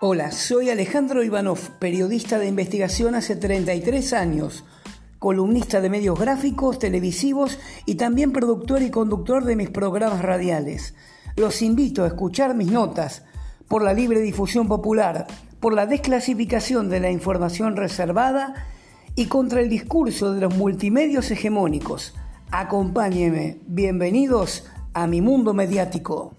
Hola, soy Alejandro Ivanov, periodista de investigación hace 33 años, columnista de medios gráficos, televisivos y también productor y conductor de mis programas radiales. Los invito a escuchar mis notas por la libre difusión popular, por la desclasificación de la información reservada y contra el discurso de los multimedios hegemónicos. Acompáñeme, bienvenidos a mi mundo mediático.